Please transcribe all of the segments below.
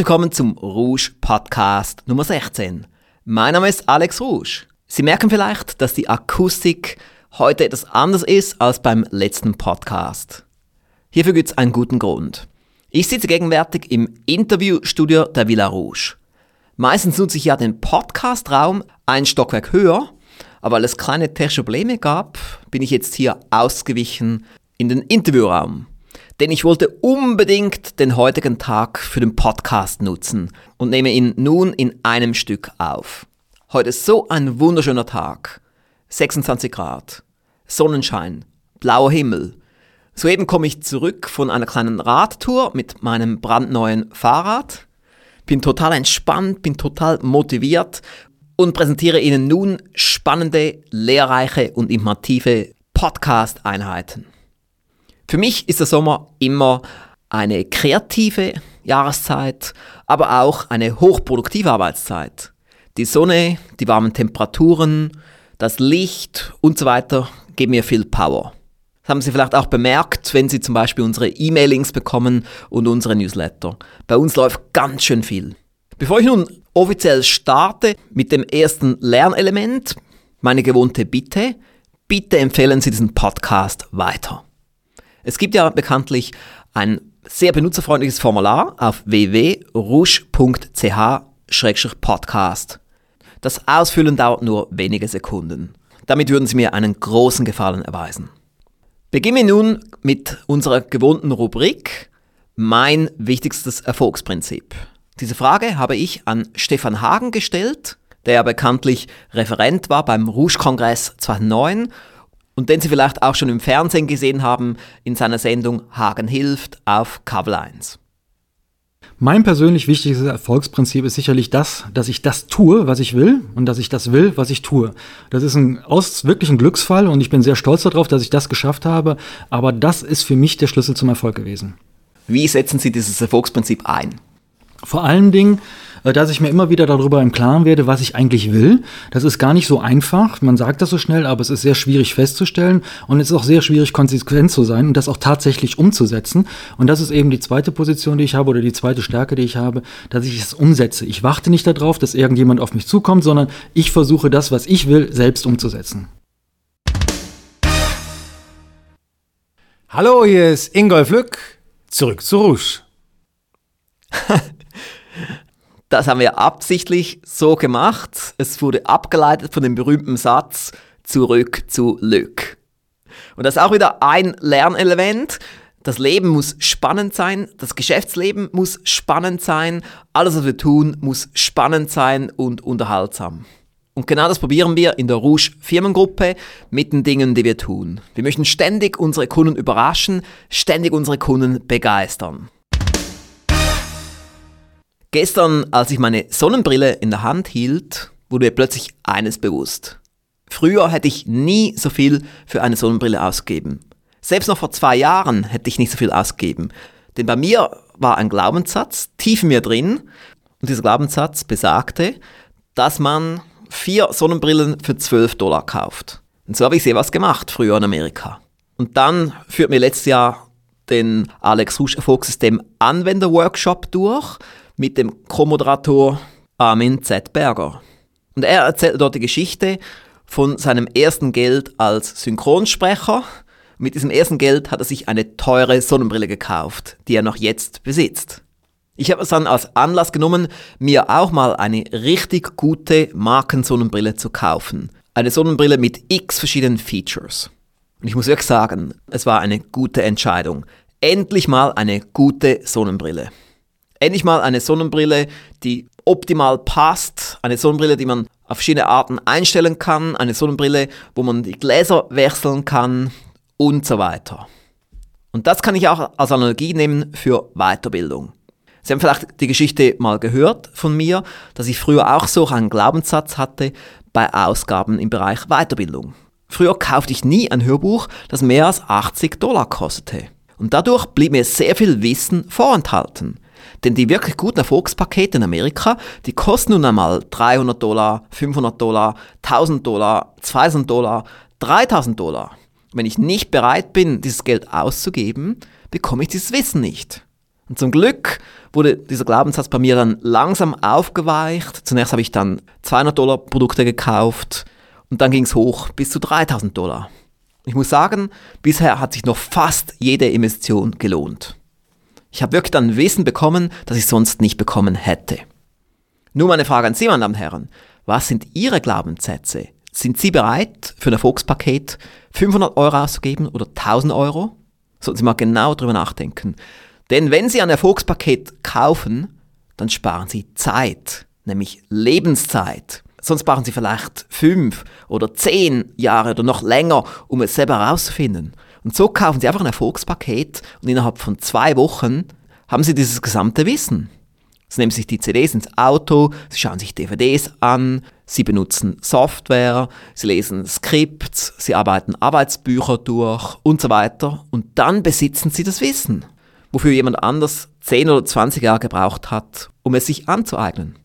Willkommen zum Rouge Podcast Nummer 16. Mein Name ist Alex Rouge. Sie merken vielleicht, dass die Akustik heute etwas anders ist als beim letzten Podcast. Hierfür gibt es einen guten Grund. Ich sitze gegenwärtig im Interviewstudio der Villa Rouge. Meistens nutze ich ja den Podcastraum ein Stockwerk höher, aber weil es kleine technische Probleme gab, bin ich jetzt hier ausgewichen in den Interviewraum denn ich wollte unbedingt den heutigen Tag für den Podcast nutzen und nehme ihn nun in einem Stück auf. Heute ist so ein wunderschöner Tag. 26 Grad, Sonnenschein, blauer Himmel. Soeben komme ich zurück von einer kleinen Radtour mit meinem brandneuen Fahrrad. Bin total entspannt, bin total motiviert und präsentiere Ihnen nun spannende, lehrreiche und informative Podcast-Einheiten. Für mich ist der Sommer immer eine kreative Jahreszeit, aber auch eine hochproduktive Arbeitszeit. Die Sonne, die warmen Temperaturen, das Licht und so weiter geben mir viel Power. Das haben Sie vielleicht auch bemerkt, wenn Sie zum Beispiel unsere E-Mailings bekommen und unsere Newsletter. Bei uns läuft ganz schön viel. Bevor ich nun offiziell starte mit dem ersten Lernelement, meine gewohnte Bitte, bitte empfehlen Sie diesen Podcast weiter. Es gibt ja bekanntlich ein sehr benutzerfreundliches Formular auf www.rush.ch-podcast. Das Ausfüllen dauert nur wenige Sekunden. Damit würden Sie mir einen großen Gefallen erweisen. Beginnen wir nun mit unserer gewohnten Rubrik Mein wichtigstes Erfolgsprinzip. Diese Frage habe ich an Stefan Hagen gestellt, der ja bekanntlich Referent war beim Rouge-Kongress 2009 und den Sie vielleicht auch schon im Fernsehen gesehen haben in seiner Sendung Hagen hilft auf Kabel 1. Mein persönlich wichtigstes Erfolgsprinzip ist sicherlich das, dass ich das tue, was ich will und dass ich das will, was ich tue. Das ist ein aus, wirklich ein Glücksfall und ich bin sehr stolz darauf, dass ich das geschafft habe, aber das ist für mich der Schlüssel zum Erfolg gewesen. Wie setzen Sie dieses Erfolgsprinzip ein? Vor allen Dingen dass ich mir immer wieder darüber im Klaren werde, was ich eigentlich will. Das ist gar nicht so einfach. Man sagt das so schnell, aber es ist sehr schwierig festzustellen und es ist auch sehr schwierig, konsequent zu sein und das auch tatsächlich umzusetzen. Und das ist eben die zweite Position, die ich habe oder die zweite Stärke, die ich habe, dass ich es umsetze. Ich warte nicht darauf, dass irgendjemand auf mich zukommt, sondern ich versuche das, was ich will, selbst umzusetzen. Hallo, hier ist Ingolf Lück. Zurück zu Rouge. Das haben wir absichtlich so gemacht. Es wurde abgeleitet von dem berühmten Satz zurück zu Lück. Und das ist auch wieder ein Lernelement. Das Leben muss spannend sein, das Geschäftsleben muss spannend sein, alles, was wir tun, muss spannend sein und unterhaltsam. Und genau das probieren wir in der Rouge Firmengruppe mit den Dingen, die wir tun. Wir möchten ständig unsere Kunden überraschen, ständig unsere Kunden begeistern. Gestern, als ich meine Sonnenbrille in der Hand hielt, wurde mir plötzlich eines bewusst. Früher hätte ich nie so viel für eine Sonnenbrille ausgegeben. Selbst noch vor zwei Jahren hätte ich nicht so viel ausgegeben. Denn bei mir war ein Glaubenssatz tief in mir drin und dieser Glaubenssatz besagte, dass man vier Sonnenbrillen für 12 Dollar kauft. Und so habe ich sehr was gemacht früher in Amerika. Und dann führt mir letztes Jahr den Alex Rouge Erfolgssystem Anwender Workshop durch mit dem Co-Moderator Armin Z. Berger. Und er erzählt dort die Geschichte von seinem ersten Geld als Synchronsprecher. Mit diesem ersten Geld hat er sich eine teure Sonnenbrille gekauft, die er noch jetzt besitzt. Ich habe es dann als Anlass genommen, mir auch mal eine richtig gute Markensonnenbrille zu kaufen. Eine Sonnenbrille mit x verschiedenen Features. Und ich muss wirklich sagen, es war eine gute Entscheidung. Endlich mal eine gute Sonnenbrille. Endlich mal eine Sonnenbrille, die optimal passt, eine Sonnenbrille, die man auf verschiedene Arten einstellen kann, eine Sonnenbrille, wo man die Gläser wechseln kann und so weiter. Und das kann ich auch als Analogie nehmen für Weiterbildung. Sie haben vielleicht die Geschichte mal gehört von mir, dass ich früher auch so einen Glaubenssatz hatte bei Ausgaben im Bereich Weiterbildung. Früher kaufte ich nie ein Hörbuch, das mehr als 80 Dollar kostete. Und dadurch blieb mir sehr viel Wissen vorenthalten. Denn die wirklich guten Erfolgspakete in Amerika, die kosten nun einmal 300 Dollar, 500 Dollar, 1000 Dollar, 2000 Dollar, 3000 Dollar. Wenn ich nicht bereit bin, dieses Geld auszugeben, bekomme ich dieses Wissen nicht. Und zum Glück wurde dieser Glaubenssatz bei mir dann langsam aufgeweicht. Zunächst habe ich dann 200 Dollar Produkte gekauft und dann ging es hoch bis zu 3000 Dollar. Ich muss sagen, bisher hat sich noch fast jede Investition gelohnt. Ich habe wirklich dann Wissen bekommen, das ich sonst nicht bekommen hätte. Nun meine Frage an Sie, meine Damen und Herren. Was sind Ihre Glaubenssätze? Sind Sie bereit, für ein Erfolgspaket 500 Euro auszugeben oder 1000 Euro? Sollten Sie mal genau drüber nachdenken. Denn wenn Sie ein Erfolgspaket kaufen, dann sparen Sie Zeit, nämlich Lebenszeit. Sonst brauchen Sie vielleicht fünf oder zehn Jahre oder noch länger, um es selber herauszufinden. Und so kaufen Sie einfach ein Erfolgspaket und innerhalb von zwei Wochen haben Sie dieses gesamte Wissen. Sie nehmen sich die CDs ins Auto, Sie schauen sich DVDs an, Sie benutzen Software, Sie lesen Skripts, Sie arbeiten Arbeitsbücher durch und so weiter. Und dann besitzen Sie das Wissen, wofür jemand anders 10 oder 20 Jahre gebraucht hat, um es sich anzueignen.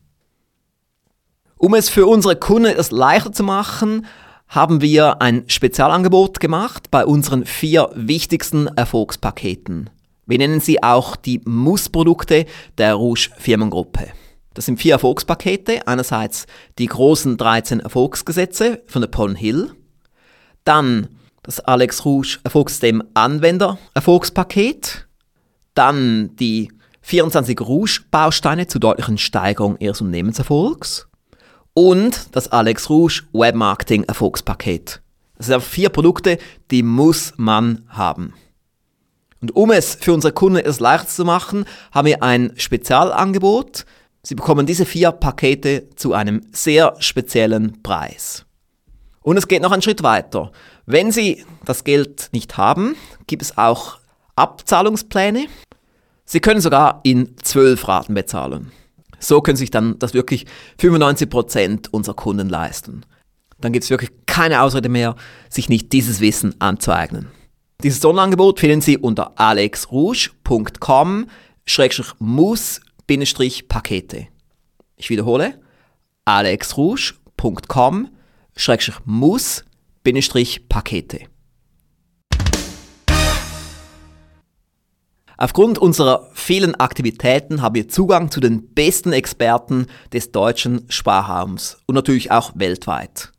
Um es für unsere Kunden erst leichter zu machen, haben wir ein Spezialangebot gemacht bei unseren vier wichtigsten Erfolgspaketen. Wir nennen sie auch die Muss-Produkte der Rouge Firmengruppe. Das sind vier Erfolgspakete. Einerseits die großen 13 Erfolgsgesetze von der Paul Hill. Dann das Alex Rouge Erfolgssystem Anwender Erfolgspaket. Dann die 24 Rouge Bausteine zur deutlichen Steigerung ihres Unternehmenserfolgs. Und das Alex Rouge Webmarketing Erfolgspaket. Das sind vier Produkte, die muss man haben. Und um es für unsere Kunden erst leichter zu machen, haben wir ein Spezialangebot. Sie bekommen diese vier Pakete zu einem sehr speziellen Preis. Und es geht noch einen Schritt weiter. Wenn Sie das Geld nicht haben, gibt es auch Abzahlungspläne. Sie können sogar in zwölf Raten bezahlen. So können sich dann das wirklich 95% unserer Kunden leisten. Dann gibt es wirklich keine Ausrede mehr, sich nicht dieses Wissen anzueignen. Dieses Sonderangebot finden Sie unter alexrouge.com-muss-pakete. Ich wiederhole, alexrouge.com-muss-pakete. Aufgrund unserer vielen Aktivitäten haben wir Zugang zu den besten Experten des deutschen Sprachraums und natürlich auch weltweit.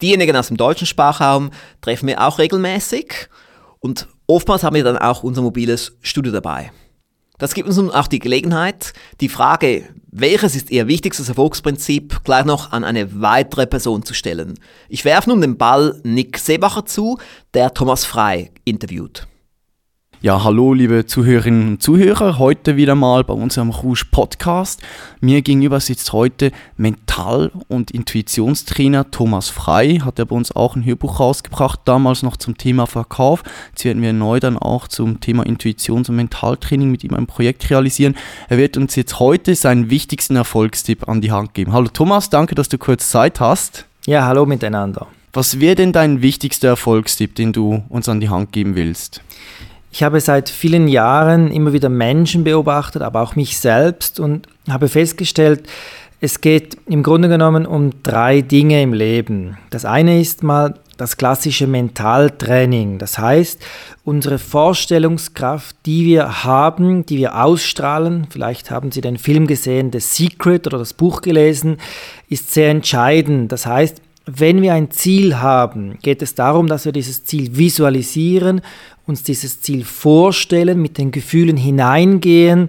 Diejenigen aus dem deutschen Sprachraum treffen wir auch regelmäßig und oftmals haben wir dann auch unser mobiles Studio dabei. Das gibt uns nun auch die Gelegenheit, die Frage, welches ist Ihr wichtigstes Erfolgsprinzip, gleich noch an eine weitere Person zu stellen. Ich werfe nun den Ball Nick Seebacher zu, der Thomas Frei interviewt. Ja, hallo liebe Zuhörerinnen und Zuhörer, heute wieder mal bei unserem Rouge Podcast. Mir gegenüber sitzt heute Mental- und Intuitionstrainer Thomas Frei, hat er bei uns auch ein Hörbuch rausgebracht, damals noch zum Thema Verkauf. Jetzt werden wir neu dann auch zum Thema Intuitions- und Mentaltraining mit ihm ein Projekt realisieren. Er wird uns jetzt heute seinen wichtigsten Erfolgstipp an die Hand geben. Hallo Thomas, danke, dass du kurz Zeit hast. Ja, hallo miteinander. Was wäre denn dein wichtigster Erfolgstipp, den du uns an die Hand geben willst? Ich habe seit vielen Jahren immer wieder Menschen beobachtet, aber auch mich selbst und habe festgestellt, es geht im Grunde genommen um drei Dinge im Leben. Das eine ist mal das klassische Mentaltraining. Das heißt, unsere Vorstellungskraft, die wir haben, die wir ausstrahlen, vielleicht haben Sie den Film gesehen, The Secret oder das Buch gelesen, ist sehr entscheidend. Das heißt, wenn wir ein Ziel haben, geht es darum, dass wir dieses Ziel visualisieren, uns dieses Ziel vorstellen, mit den Gefühlen hineingehen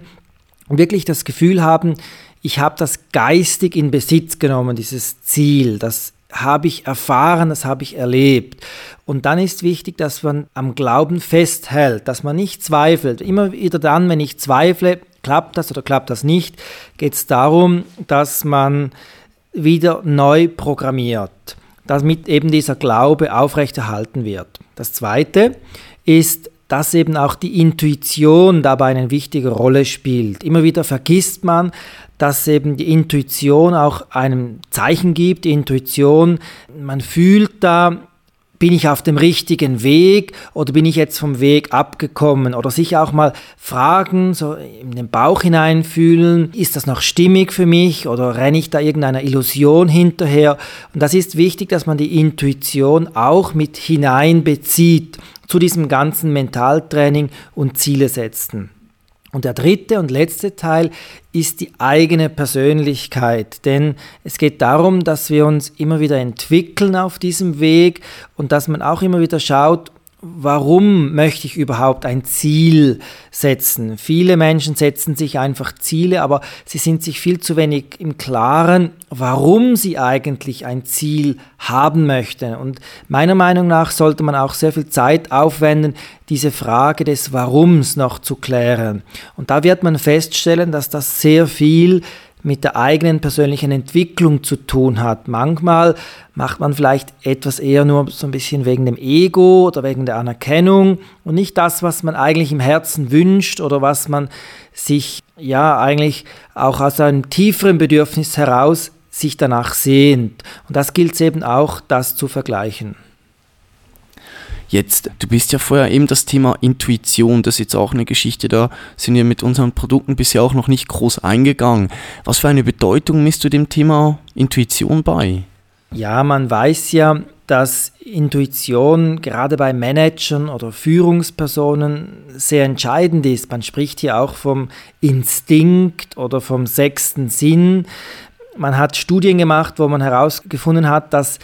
und wirklich das Gefühl haben, ich habe das geistig in Besitz genommen, dieses Ziel, das habe ich erfahren, das habe ich erlebt. Und dann ist wichtig, dass man am Glauben festhält, dass man nicht zweifelt. Immer wieder dann, wenn ich zweifle, klappt das oder klappt das nicht, geht es darum, dass man wieder neu programmiert, damit eben dieser Glaube aufrechterhalten wird. Das Zweite ist, dass eben auch die Intuition dabei eine wichtige Rolle spielt. Immer wieder vergisst man, dass eben die Intuition auch einem Zeichen gibt. Die Intuition, man fühlt da, bin ich auf dem richtigen Weg oder bin ich jetzt vom Weg abgekommen? Oder sich auch mal fragen, so in den Bauch hineinfühlen, ist das noch stimmig für mich oder renne ich da irgendeiner Illusion hinterher? Und das ist wichtig, dass man die Intuition auch mit hineinbezieht zu diesem ganzen Mentaltraining und Ziele setzen. Und der dritte und letzte Teil ist die eigene Persönlichkeit. Denn es geht darum, dass wir uns immer wieder entwickeln auf diesem Weg und dass man auch immer wieder schaut, warum möchte ich überhaupt ein Ziel setzen? Viele Menschen setzen sich einfach Ziele, aber sie sind sich viel zu wenig im Klaren, warum sie eigentlich ein Ziel haben möchten. Und meiner Meinung nach sollte man auch sehr viel Zeit aufwenden, diese Frage des Warums noch zu klären. Und da wird man feststellen, dass das sehr viel mit der eigenen persönlichen Entwicklung zu tun hat. Manchmal macht man vielleicht etwas eher nur so ein bisschen wegen dem Ego oder wegen der Anerkennung und nicht das, was man eigentlich im Herzen wünscht oder was man sich ja eigentlich auch aus einem tieferen Bedürfnis heraus sich danach sehnt. Und das gilt eben auch, das zu vergleichen. Jetzt, du bist ja vorher eben das Thema Intuition, das ist jetzt auch eine Geschichte, da sind wir mit unseren Produkten bisher auch noch nicht groß eingegangen. Was für eine Bedeutung misst du dem Thema Intuition bei? Ja, man weiß ja, dass Intuition gerade bei Managern oder Führungspersonen sehr entscheidend ist. Man spricht hier auch vom Instinkt oder vom sechsten Sinn. Man hat Studien gemacht, wo man herausgefunden hat, dass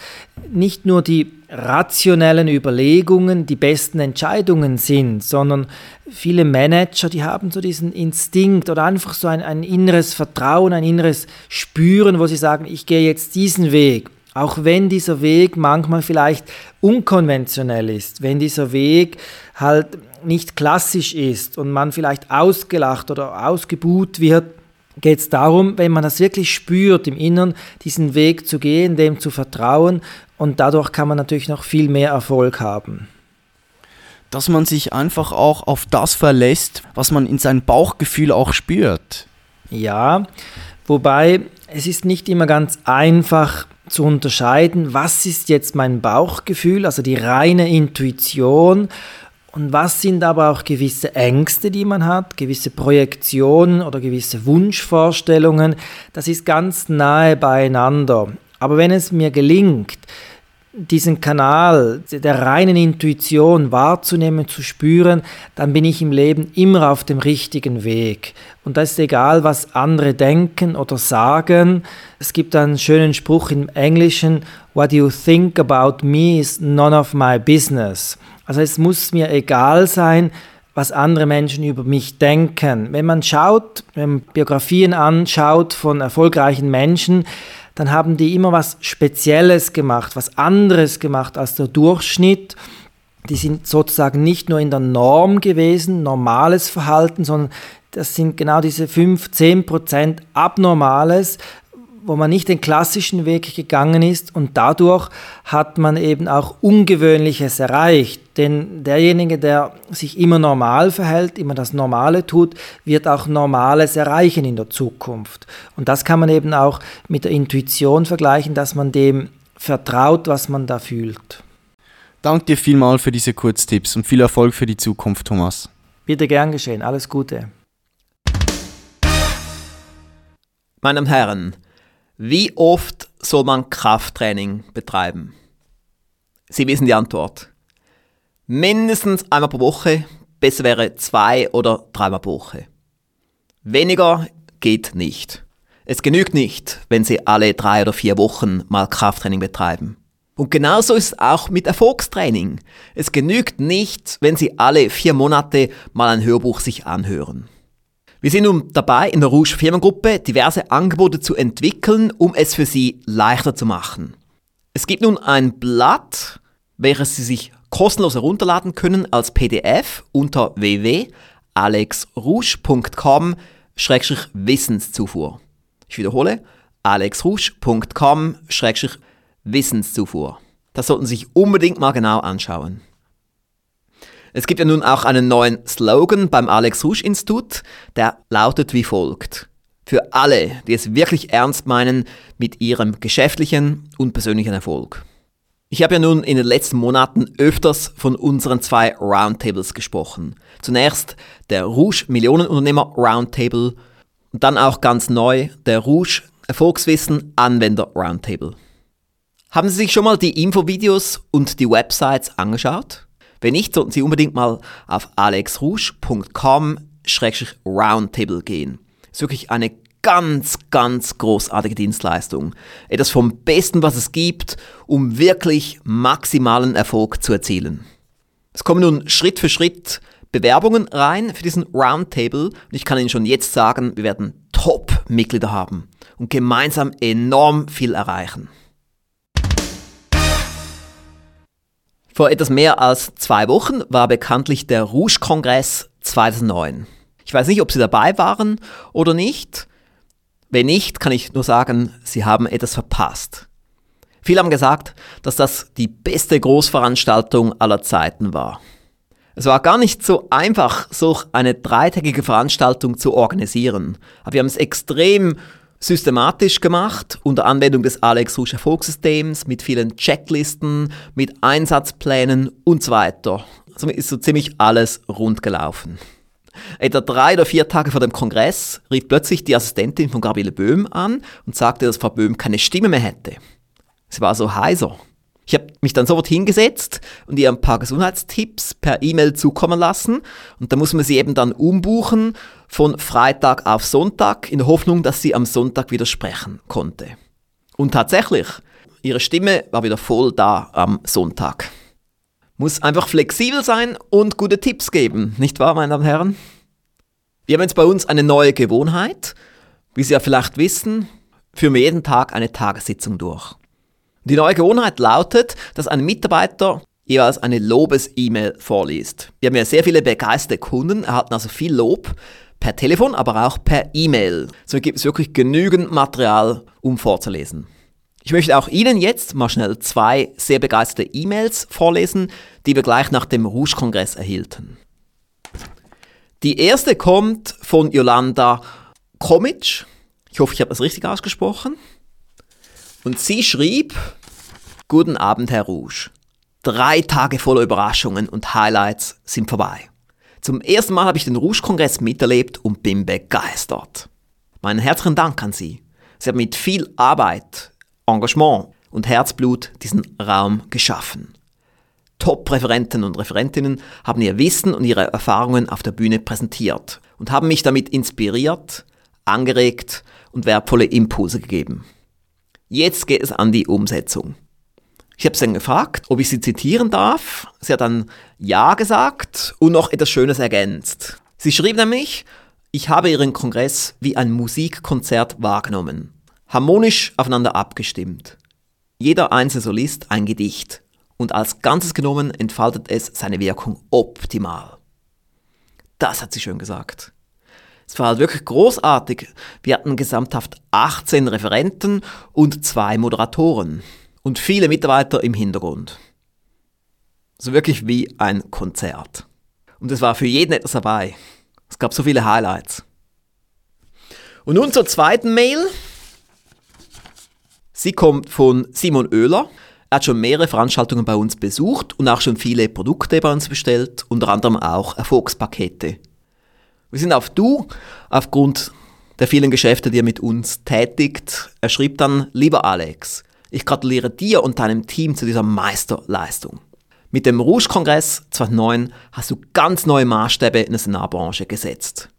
nicht nur die rationellen Überlegungen die besten Entscheidungen sind, sondern viele Manager, die haben so diesen Instinkt oder einfach so ein, ein inneres Vertrauen, ein inneres Spüren, wo sie sagen, ich gehe jetzt diesen Weg. Auch wenn dieser Weg manchmal vielleicht unkonventionell ist, wenn dieser Weg halt nicht klassisch ist und man vielleicht ausgelacht oder ausgebuht wird, geht es darum, wenn man das wirklich spürt im Innern, diesen Weg zu gehen, dem zu vertrauen und dadurch kann man natürlich noch viel mehr Erfolg haben. Dass man sich einfach auch auf das verlässt, was man in seinem Bauchgefühl auch spürt. Ja, wobei es ist nicht immer ganz einfach zu unterscheiden, was ist jetzt mein Bauchgefühl, also die reine Intuition und was sind aber auch gewisse Ängste, die man hat, gewisse Projektionen oder gewisse Wunschvorstellungen. Das ist ganz nahe beieinander. Aber wenn es mir gelingt, diesen Kanal der reinen Intuition wahrzunehmen, zu spüren, dann bin ich im Leben immer auf dem richtigen Weg. Und da ist egal, was andere denken oder sagen. Es gibt einen schönen Spruch im Englischen, What you think about me is none of my business. Also es muss mir egal sein, was andere Menschen über mich denken. Wenn man schaut, wenn man Biografien anschaut von erfolgreichen Menschen, dann haben die immer was Spezielles gemacht, was anderes gemacht als der Durchschnitt. Die sind sozusagen nicht nur in der Norm gewesen, normales Verhalten, sondern das sind genau diese 5, 10 Prozent Abnormales, wo man nicht den klassischen Weg gegangen ist und dadurch hat man eben auch Ungewöhnliches erreicht. Denn derjenige, der sich immer normal verhält, immer das Normale tut, wird auch Normales erreichen in der Zukunft. Und das kann man eben auch mit der Intuition vergleichen, dass man dem vertraut, was man da fühlt. Danke dir vielmal für diese Kurztipps und viel Erfolg für die Zukunft, Thomas. Bitte gern geschehen. Alles Gute. Meine Herren, wie oft soll man Krafttraining betreiben? Sie wissen die Antwort. Mindestens einmal pro Woche, besser wäre zwei oder dreimal pro Woche. Weniger geht nicht. Es genügt nicht, wenn Sie alle drei oder vier Wochen mal Krafttraining betreiben. Und genauso ist es auch mit Erfolgstraining. Es genügt nicht, wenn Sie alle vier Monate mal ein Hörbuch sich anhören. Wir sind nun dabei, in der Rouge Firmengruppe diverse Angebote zu entwickeln, um es für Sie leichter zu machen. Es gibt nun ein Blatt, welches Sie sich kostenlos herunterladen können als PDF unter www.alexrouge.com-wissenszufuhr. Ich wiederhole, alexrouge.com-wissenszufuhr. Das sollten Sie sich unbedingt mal genau anschauen. Es gibt ja nun auch einen neuen Slogan beim Alex Rouge Institut, der lautet wie folgt. Für alle, die es wirklich ernst meinen mit ihrem geschäftlichen und persönlichen Erfolg. Ich habe ja nun in den letzten Monaten öfters von unseren zwei Roundtables gesprochen. Zunächst der Rouge Millionenunternehmer Roundtable und dann auch ganz neu der Rouge Erfolgswissen Anwender Roundtable. Haben Sie sich schon mal die Infovideos und die Websites angeschaut? Wenn nicht, sollten Sie unbedingt mal auf alexrouge.com Roundtable gehen. Das ist wirklich eine ganz, ganz großartige Dienstleistung. Etwas vom Besten, was es gibt, um wirklich maximalen Erfolg zu erzielen. Es kommen nun Schritt für Schritt Bewerbungen rein für diesen Roundtable und ich kann Ihnen schon jetzt sagen, wir werden Top-Mitglieder haben und gemeinsam enorm viel erreichen. Vor etwas mehr als zwei Wochen war bekanntlich der Rouge-Kongress 2009. Ich weiß nicht, ob Sie dabei waren oder nicht. Wenn nicht, kann ich nur sagen, Sie haben etwas verpasst. Viele haben gesagt, dass das die beste Großveranstaltung aller Zeiten war. Es war gar nicht so einfach, so eine dreitägige Veranstaltung zu organisieren. Aber wir haben es extrem systematisch gemacht, unter Anwendung des Alex Rouge Erfolgssystems, mit vielen Checklisten, mit Einsatzplänen und so weiter. Somit ist so ziemlich alles rund gelaufen. Etwa drei oder vier Tage vor dem Kongress rief plötzlich die Assistentin von Gabriele Böhm an und sagte, dass Frau Böhm keine Stimme mehr hätte. Sie war so heiser. Ich habe mich dann sofort hingesetzt und ihr ein paar Gesundheitstipps per E-Mail zukommen lassen. Und da muss man sie eben dann umbuchen von Freitag auf Sonntag in der Hoffnung, dass sie am Sonntag wieder sprechen konnte. Und tatsächlich, ihre Stimme war wieder voll da am Sonntag. Muss einfach flexibel sein und gute Tipps geben, nicht wahr, meine Damen und Herren? Wir haben jetzt bei uns eine neue Gewohnheit. Wie Sie ja vielleicht wissen, führen wir jeden Tag eine Tagessitzung durch. Die neue Gewohnheit lautet, dass ein Mitarbeiter jeweils eine Lobes-E-Mail vorliest. Wir haben ja sehr viele begeisterte Kunden, erhalten also viel Lob per Telefon, aber auch per E-Mail. So gibt es wirklich genügend Material, um vorzulesen. Ich möchte auch Ihnen jetzt mal schnell zwei sehr begeisterte E-Mails vorlesen, die wir gleich nach dem Rouge-Kongress erhielten. Die erste kommt von Yolanda Komic. Ich hoffe, ich habe das richtig ausgesprochen. Und sie schrieb, Guten Abend, Herr Rouge. Drei Tage voller Überraschungen und Highlights sind vorbei. Zum ersten Mal habe ich den Rouge-Kongress miterlebt und bin begeistert. Meinen herzlichen Dank an Sie. Sie haben mit viel Arbeit, Engagement und Herzblut diesen Raum geschaffen. Top-Referenten und Referentinnen haben ihr Wissen und ihre Erfahrungen auf der Bühne präsentiert und haben mich damit inspiriert, angeregt und wertvolle Impulse gegeben. Jetzt geht es an die Umsetzung. Ich habe sie dann gefragt, ob ich sie zitieren darf. Sie hat dann Ja gesagt und noch etwas Schönes ergänzt. Sie schrieb nämlich, ich habe Ihren Kongress wie ein Musikkonzert wahrgenommen, harmonisch aufeinander abgestimmt. Jeder einzelne Solist ein Gedicht und als Ganzes genommen entfaltet es seine Wirkung optimal. Das hat sie schön gesagt. Es war halt wirklich großartig. Wir hatten gesamthaft 18 Referenten und zwei Moderatoren und viele Mitarbeiter im Hintergrund. So wirklich wie ein Konzert. Und es war für jeden etwas dabei. Es gab so viele Highlights. Und nun zur zweiten Mail. Sie kommt von Simon Oehler. Er hat schon mehrere Veranstaltungen bei uns besucht und auch schon viele Produkte bei uns bestellt, unter anderem auch Erfolgspakete. Wir sind auf Du aufgrund der vielen Geschäfte, die er mit uns tätigt. Er schrieb dann, lieber Alex, ich gratuliere dir und deinem Team zu dieser Meisterleistung. Mit dem Rouge-Kongress 2009 hast du ganz neue Maßstäbe in der Seminarbranche gesetzt.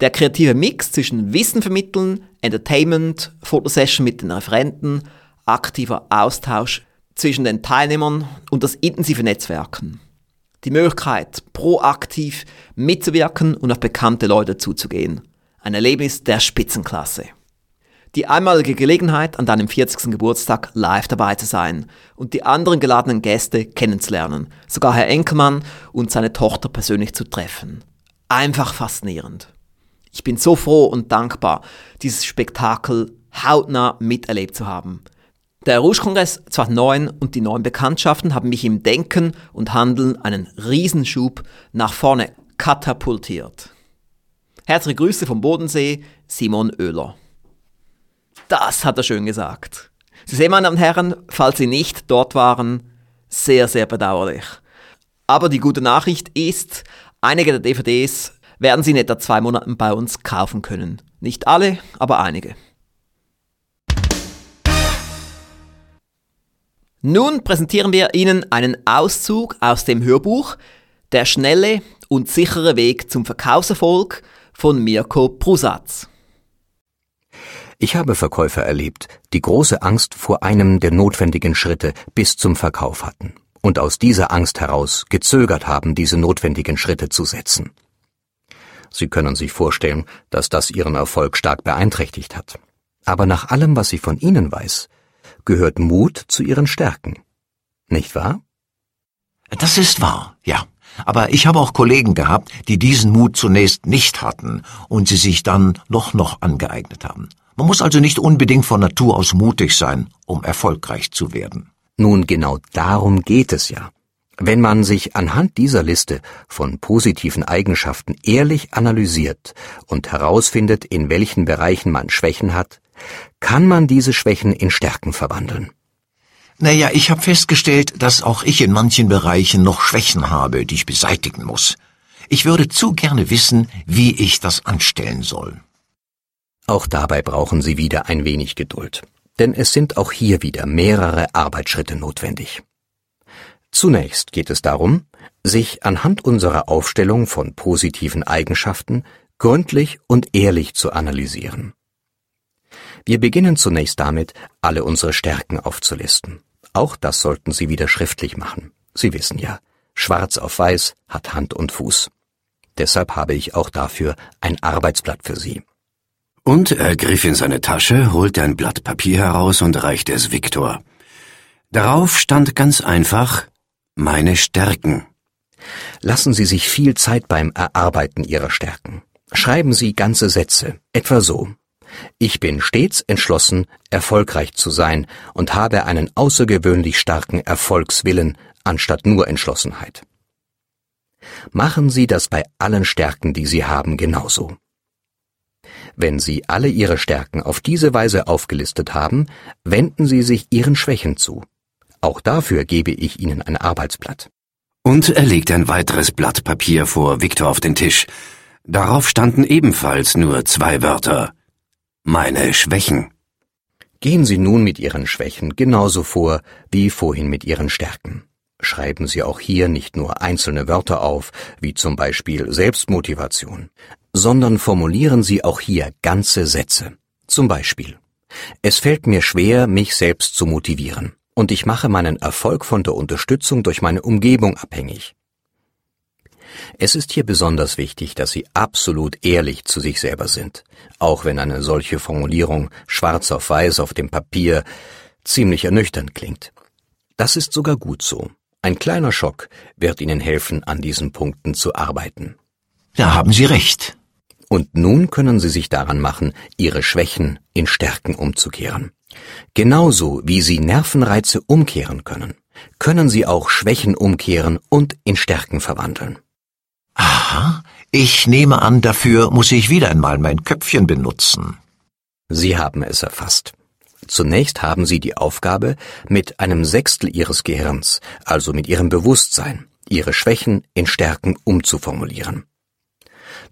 Der kreative Mix zwischen Wissen vermitteln, Entertainment, Fotosession mit den Referenten, aktiver Austausch zwischen den Teilnehmern und das intensive Netzwerken die Möglichkeit, proaktiv mitzuwirken und auf bekannte Leute zuzugehen. Ein Erlebnis der Spitzenklasse. Die einmalige Gelegenheit, an deinem 40. Geburtstag live dabei zu sein und die anderen geladenen Gäste kennenzulernen, sogar Herr Enkelmann und seine Tochter persönlich zu treffen. Einfach faszinierend. Ich bin so froh und dankbar, dieses Spektakel hautnah miterlebt zu haben. Der Rouge-Kongress 2009 und die neuen Bekanntschaften haben mich im Denken und Handeln einen Riesenschub nach vorne katapultiert. Herzliche Grüße vom Bodensee, Simon Oehler. Das hat er schön gesagt. Sie sehen, meine Damen und Herren, falls Sie nicht dort waren, sehr, sehr bedauerlich. Aber die gute Nachricht ist, einige der DVDs werden Sie in etwa zwei Monaten bei uns kaufen können. Nicht alle, aber einige. Nun präsentieren wir Ihnen einen Auszug aus dem Hörbuch Der schnelle und sichere Weg zum Verkaufserfolg von Mirko Prusatz. Ich habe Verkäufer erlebt, die große Angst vor einem der notwendigen Schritte bis zum Verkauf hatten und aus dieser Angst heraus gezögert haben, diese notwendigen Schritte zu setzen. Sie können sich vorstellen, dass das Ihren Erfolg stark beeinträchtigt hat. Aber nach allem, was ich von Ihnen weiß, gehört Mut zu Ihren Stärken. Nicht wahr? Das ist wahr, ja. Aber ich habe auch Kollegen gehabt, die diesen Mut zunächst nicht hatten und sie sich dann noch noch angeeignet haben. Man muss also nicht unbedingt von Natur aus mutig sein, um erfolgreich zu werden. Nun genau darum geht es ja. Wenn man sich anhand dieser Liste von positiven Eigenschaften ehrlich analysiert und herausfindet, in welchen Bereichen man Schwächen hat, kann man diese Schwächen in Stärken verwandeln. Naja, ich habe festgestellt, dass auch ich in manchen Bereichen noch Schwächen habe, die ich beseitigen muss. Ich würde zu gerne wissen, wie ich das anstellen soll. Auch dabei brauchen Sie wieder ein wenig Geduld, denn es sind auch hier wieder mehrere Arbeitsschritte notwendig. Zunächst geht es darum, sich anhand unserer Aufstellung von positiven Eigenschaften gründlich und ehrlich zu analysieren. Wir beginnen zunächst damit, alle unsere Stärken aufzulisten. Auch das sollten Sie wieder schriftlich machen. Sie wissen ja, schwarz auf weiß hat Hand und Fuß. Deshalb habe ich auch dafür ein Arbeitsblatt für Sie. Und er griff in seine Tasche, holte ein Blatt Papier heraus und reichte es Viktor. Darauf stand ganz einfach meine Stärken. Lassen Sie sich viel Zeit beim Erarbeiten Ihrer Stärken. Schreiben Sie ganze Sätze, etwa so. Ich bin stets entschlossen, erfolgreich zu sein und habe einen außergewöhnlich starken Erfolgswillen anstatt nur Entschlossenheit. Machen Sie das bei allen Stärken, die Sie haben, genauso. Wenn Sie alle Ihre Stärken auf diese Weise aufgelistet haben, wenden Sie sich Ihren Schwächen zu. Auch dafür gebe ich Ihnen ein Arbeitsblatt. Und er legte ein weiteres Blatt Papier vor Viktor auf den Tisch. Darauf standen ebenfalls nur zwei Wörter. Meine Schwächen. Gehen Sie nun mit Ihren Schwächen genauso vor wie vorhin mit Ihren Stärken. Schreiben Sie auch hier nicht nur einzelne Wörter auf, wie zum Beispiel Selbstmotivation, sondern formulieren Sie auch hier ganze Sätze. Zum Beispiel Es fällt mir schwer, mich selbst zu motivieren, und ich mache meinen Erfolg von der Unterstützung durch meine Umgebung abhängig. Es ist hier besonders wichtig, dass Sie absolut ehrlich zu sich selber sind, auch wenn eine solche Formulierung schwarz auf weiß auf dem Papier ziemlich ernüchternd klingt. Das ist sogar gut so. Ein kleiner Schock wird Ihnen helfen, an diesen Punkten zu arbeiten. Da haben Sie recht. Und nun können Sie sich daran machen, Ihre Schwächen in Stärken umzukehren. Genauso wie Sie Nervenreize umkehren können, können Sie auch Schwächen umkehren und in Stärken verwandeln. Aha, ich nehme an, dafür muss ich wieder einmal mein Köpfchen benutzen. Sie haben es erfasst. Zunächst haben Sie die Aufgabe, mit einem Sechstel Ihres Gehirns, also mit Ihrem Bewusstsein, Ihre Schwächen in Stärken umzuformulieren.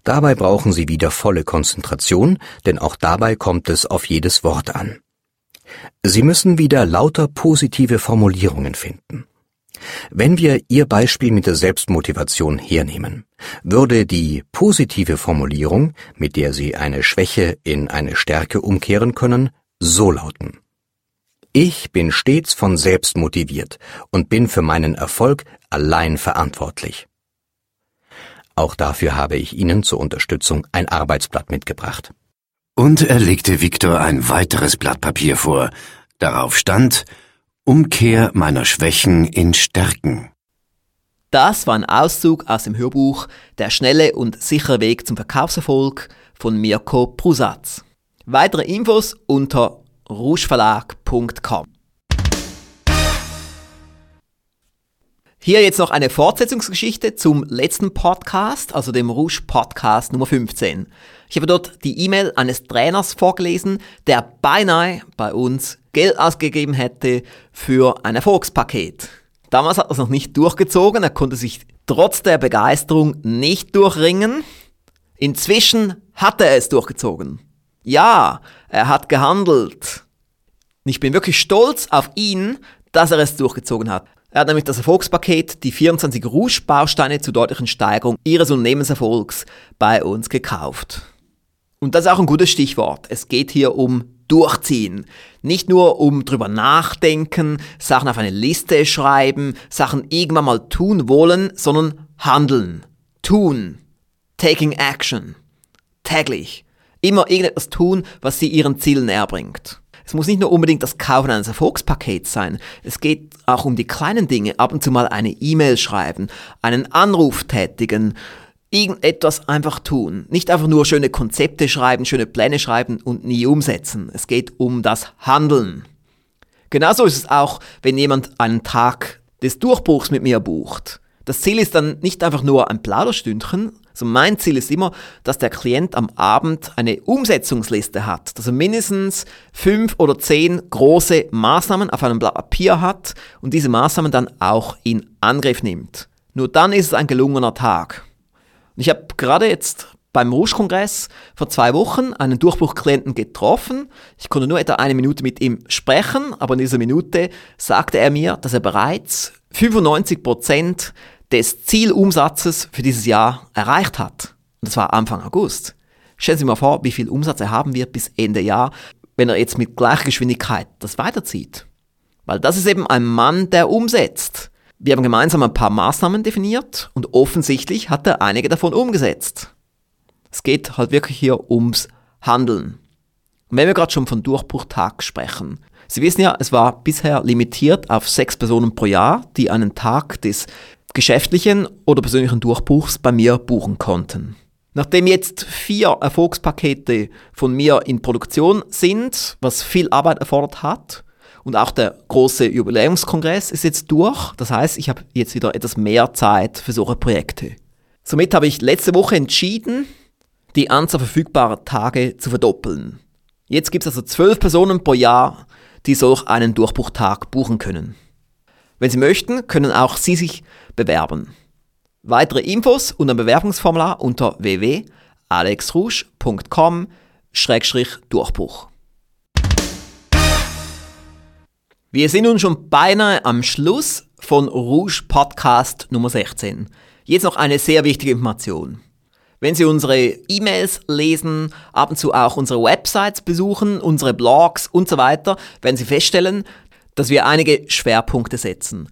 Dabei brauchen Sie wieder volle Konzentration, denn auch dabei kommt es auf jedes Wort an. Sie müssen wieder lauter positive Formulierungen finden. Wenn wir Ihr Beispiel mit der Selbstmotivation hernehmen, würde die positive Formulierung, mit der Sie eine Schwäche in eine Stärke umkehren können, so lauten. Ich bin stets von selbst motiviert und bin für meinen Erfolg allein verantwortlich. Auch dafür habe ich Ihnen zur Unterstützung ein Arbeitsblatt mitgebracht. Und er legte Viktor ein weiteres Blatt Papier vor. Darauf stand Umkehr meiner Schwächen in Stärken. Das war ein Auszug aus dem Hörbuch Der schnelle und sichere Weg zum Verkaufserfolg von Mirko Prusatz. Weitere Infos unter rougeverlag.com. Hier jetzt noch eine Fortsetzungsgeschichte zum letzten Podcast, also dem Rouge Podcast Nummer 15. Ich habe dort die E-Mail eines Trainers vorgelesen, der beinahe bei uns Geld ausgegeben hätte für ein Erfolgspaket. Damals hat er es noch nicht durchgezogen, er konnte sich trotz der Begeisterung nicht durchringen. Inzwischen hat er es durchgezogen. Ja, er hat gehandelt. Ich bin wirklich stolz auf ihn, dass er es durchgezogen hat. Er hat nämlich das Erfolgspaket, die 24 Rouge-Bausteine zur deutlichen Steigerung Ihres Unternehmenserfolgs bei uns gekauft. Und das ist auch ein gutes Stichwort. Es geht hier um Durchziehen. Nicht nur um drüber nachdenken, Sachen auf eine Liste schreiben, Sachen irgendwann mal tun wollen, sondern handeln. Tun. Taking action. Täglich. Immer irgendetwas tun, was Sie Ihren Zielen näher bringt. Es muss nicht nur unbedingt das Kaufen eines Erfolgspakets sein. Es geht auch um die kleinen Dinge. Ab und zu mal eine E-Mail schreiben, einen Anruf tätigen, irgendetwas einfach tun. Nicht einfach nur schöne Konzepte schreiben, schöne Pläne schreiben und nie umsetzen. Es geht um das Handeln. Genauso ist es auch, wenn jemand einen Tag des Durchbruchs mit mir bucht. Das Ziel ist dann nicht einfach nur ein Plauderstündchen, sondern mein Ziel ist immer, dass der Klient am Abend eine Umsetzungsliste hat, dass er mindestens fünf oder zehn große Maßnahmen auf einem Blatt Papier hat und diese Maßnahmen dann auch in Angriff nimmt. Nur dann ist es ein gelungener Tag. Und ich habe gerade jetzt beim Rouge-Kongress vor zwei Wochen einen Durchbruchklienten getroffen. Ich konnte nur etwa eine Minute mit ihm sprechen, aber in dieser Minute sagte er mir, dass er bereits 95 Prozent des Zielumsatzes für dieses Jahr erreicht hat. Und das war Anfang August. Stellen Sie mal vor, wie viel Umsatz er haben wird bis Ende Jahr, wenn er jetzt mit gleicher Geschwindigkeit das weiterzieht. Weil das ist eben ein Mann, der umsetzt. Wir haben gemeinsam ein paar Maßnahmen definiert und offensichtlich hat er einige davon umgesetzt. Es geht halt wirklich hier ums Handeln. Und wenn wir gerade schon von Durchbruchtag sprechen, Sie wissen ja, es war bisher limitiert auf sechs Personen pro Jahr, die einen Tag des geschäftlichen oder persönlichen Durchbruchs bei mir buchen konnten. Nachdem jetzt vier Erfolgspakete von mir in Produktion sind, was viel Arbeit erfordert hat, und auch der große Jubiläumskongress ist jetzt durch, das heißt, ich habe jetzt wieder etwas mehr Zeit für solche Projekte. Somit habe ich letzte Woche entschieden, die Anzahl verfügbarer Tage zu verdoppeln. Jetzt gibt es also zwölf Personen pro Jahr, die solch einen Durchbruchtag buchen können. Wenn Sie möchten, können auch Sie sich bewerben. Weitere Infos und ein Bewerbungsformular unter www.alexrusch.com-durchbruch. Wir sind nun schon beinahe am Schluss von Rouge Podcast Nummer 16. Jetzt noch eine sehr wichtige Information. Wenn Sie unsere E-Mails lesen, ab und zu auch unsere Websites besuchen, unsere Blogs und so weiter, werden Sie feststellen, dass wir einige Schwerpunkte setzen.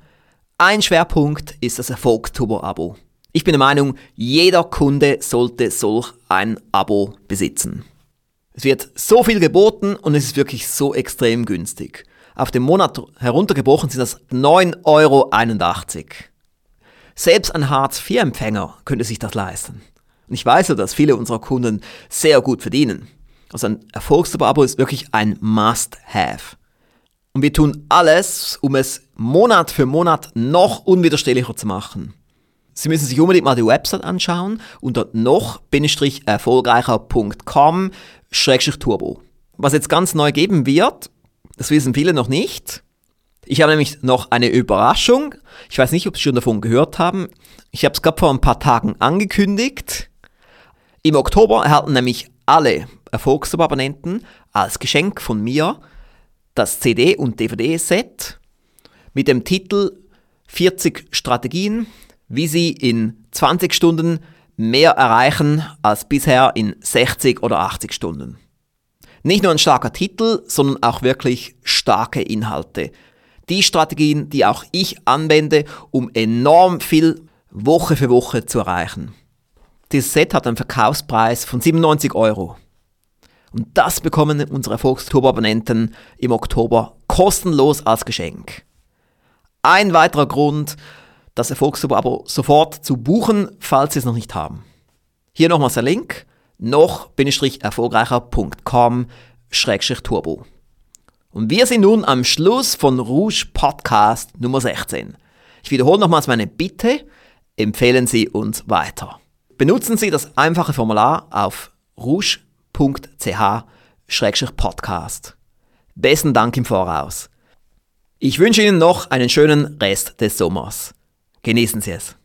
Ein Schwerpunkt ist das Erfolgsturbo-Abo. Ich bin der Meinung, jeder Kunde sollte solch ein Abo besitzen. Es wird so viel geboten und es ist wirklich so extrem günstig. Auf den Monat heruntergebrochen sind das 9,81 Euro. Selbst ein Hartz-IV-Empfänger könnte sich das leisten. Und ich weiß ja, dass viele unserer Kunden sehr gut verdienen. Also ein Erfolgsturbo-Abo ist wirklich ein Must-Have. Und wir tun alles, um es Monat für Monat noch unwiderstehlicher zu machen. Sie müssen sich unbedingt mal die Website anschauen unter noch-erfolgreicher.com-turbo. Was jetzt ganz neu geben wird, das wissen viele noch nicht. Ich habe nämlich noch eine Überraschung. Ich weiß nicht, ob Sie schon davon gehört haben. Ich habe es gerade vor ein paar Tagen angekündigt. Im Oktober erhalten nämlich alle Erfolgsabonnenten als Geschenk von mir das CD- und DVD-Set mit dem Titel 40 Strategien, wie Sie in 20 Stunden mehr erreichen als bisher in 60 oder 80 Stunden. Nicht nur ein starker Titel, sondern auch wirklich starke Inhalte. Die Strategien, die auch ich anwende, um enorm viel Woche für Woche zu erreichen. Dieses Set hat einen Verkaufspreis von 97 Euro. Und das bekommen unsere Erfolgsturbo-Abonnenten im Oktober kostenlos als Geschenk. Ein weiterer Grund, das Erfolgsturbo-Abo sofort zu buchen, falls Sie es noch nicht haben. Hier nochmals der Link noch-erfolgreicher.com-turbo. Und wir sind nun am Schluss von Rouge Podcast Nummer 16. Ich wiederhole nochmals meine Bitte, empfehlen Sie uns weiter. Benutzen Sie das einfache Formular auf rouge.com www.ch-podcast. Besten Dank im Voraus. Ich wünsche Ihnen noch einen schönen Rest des Sommers. Genießen Sie es.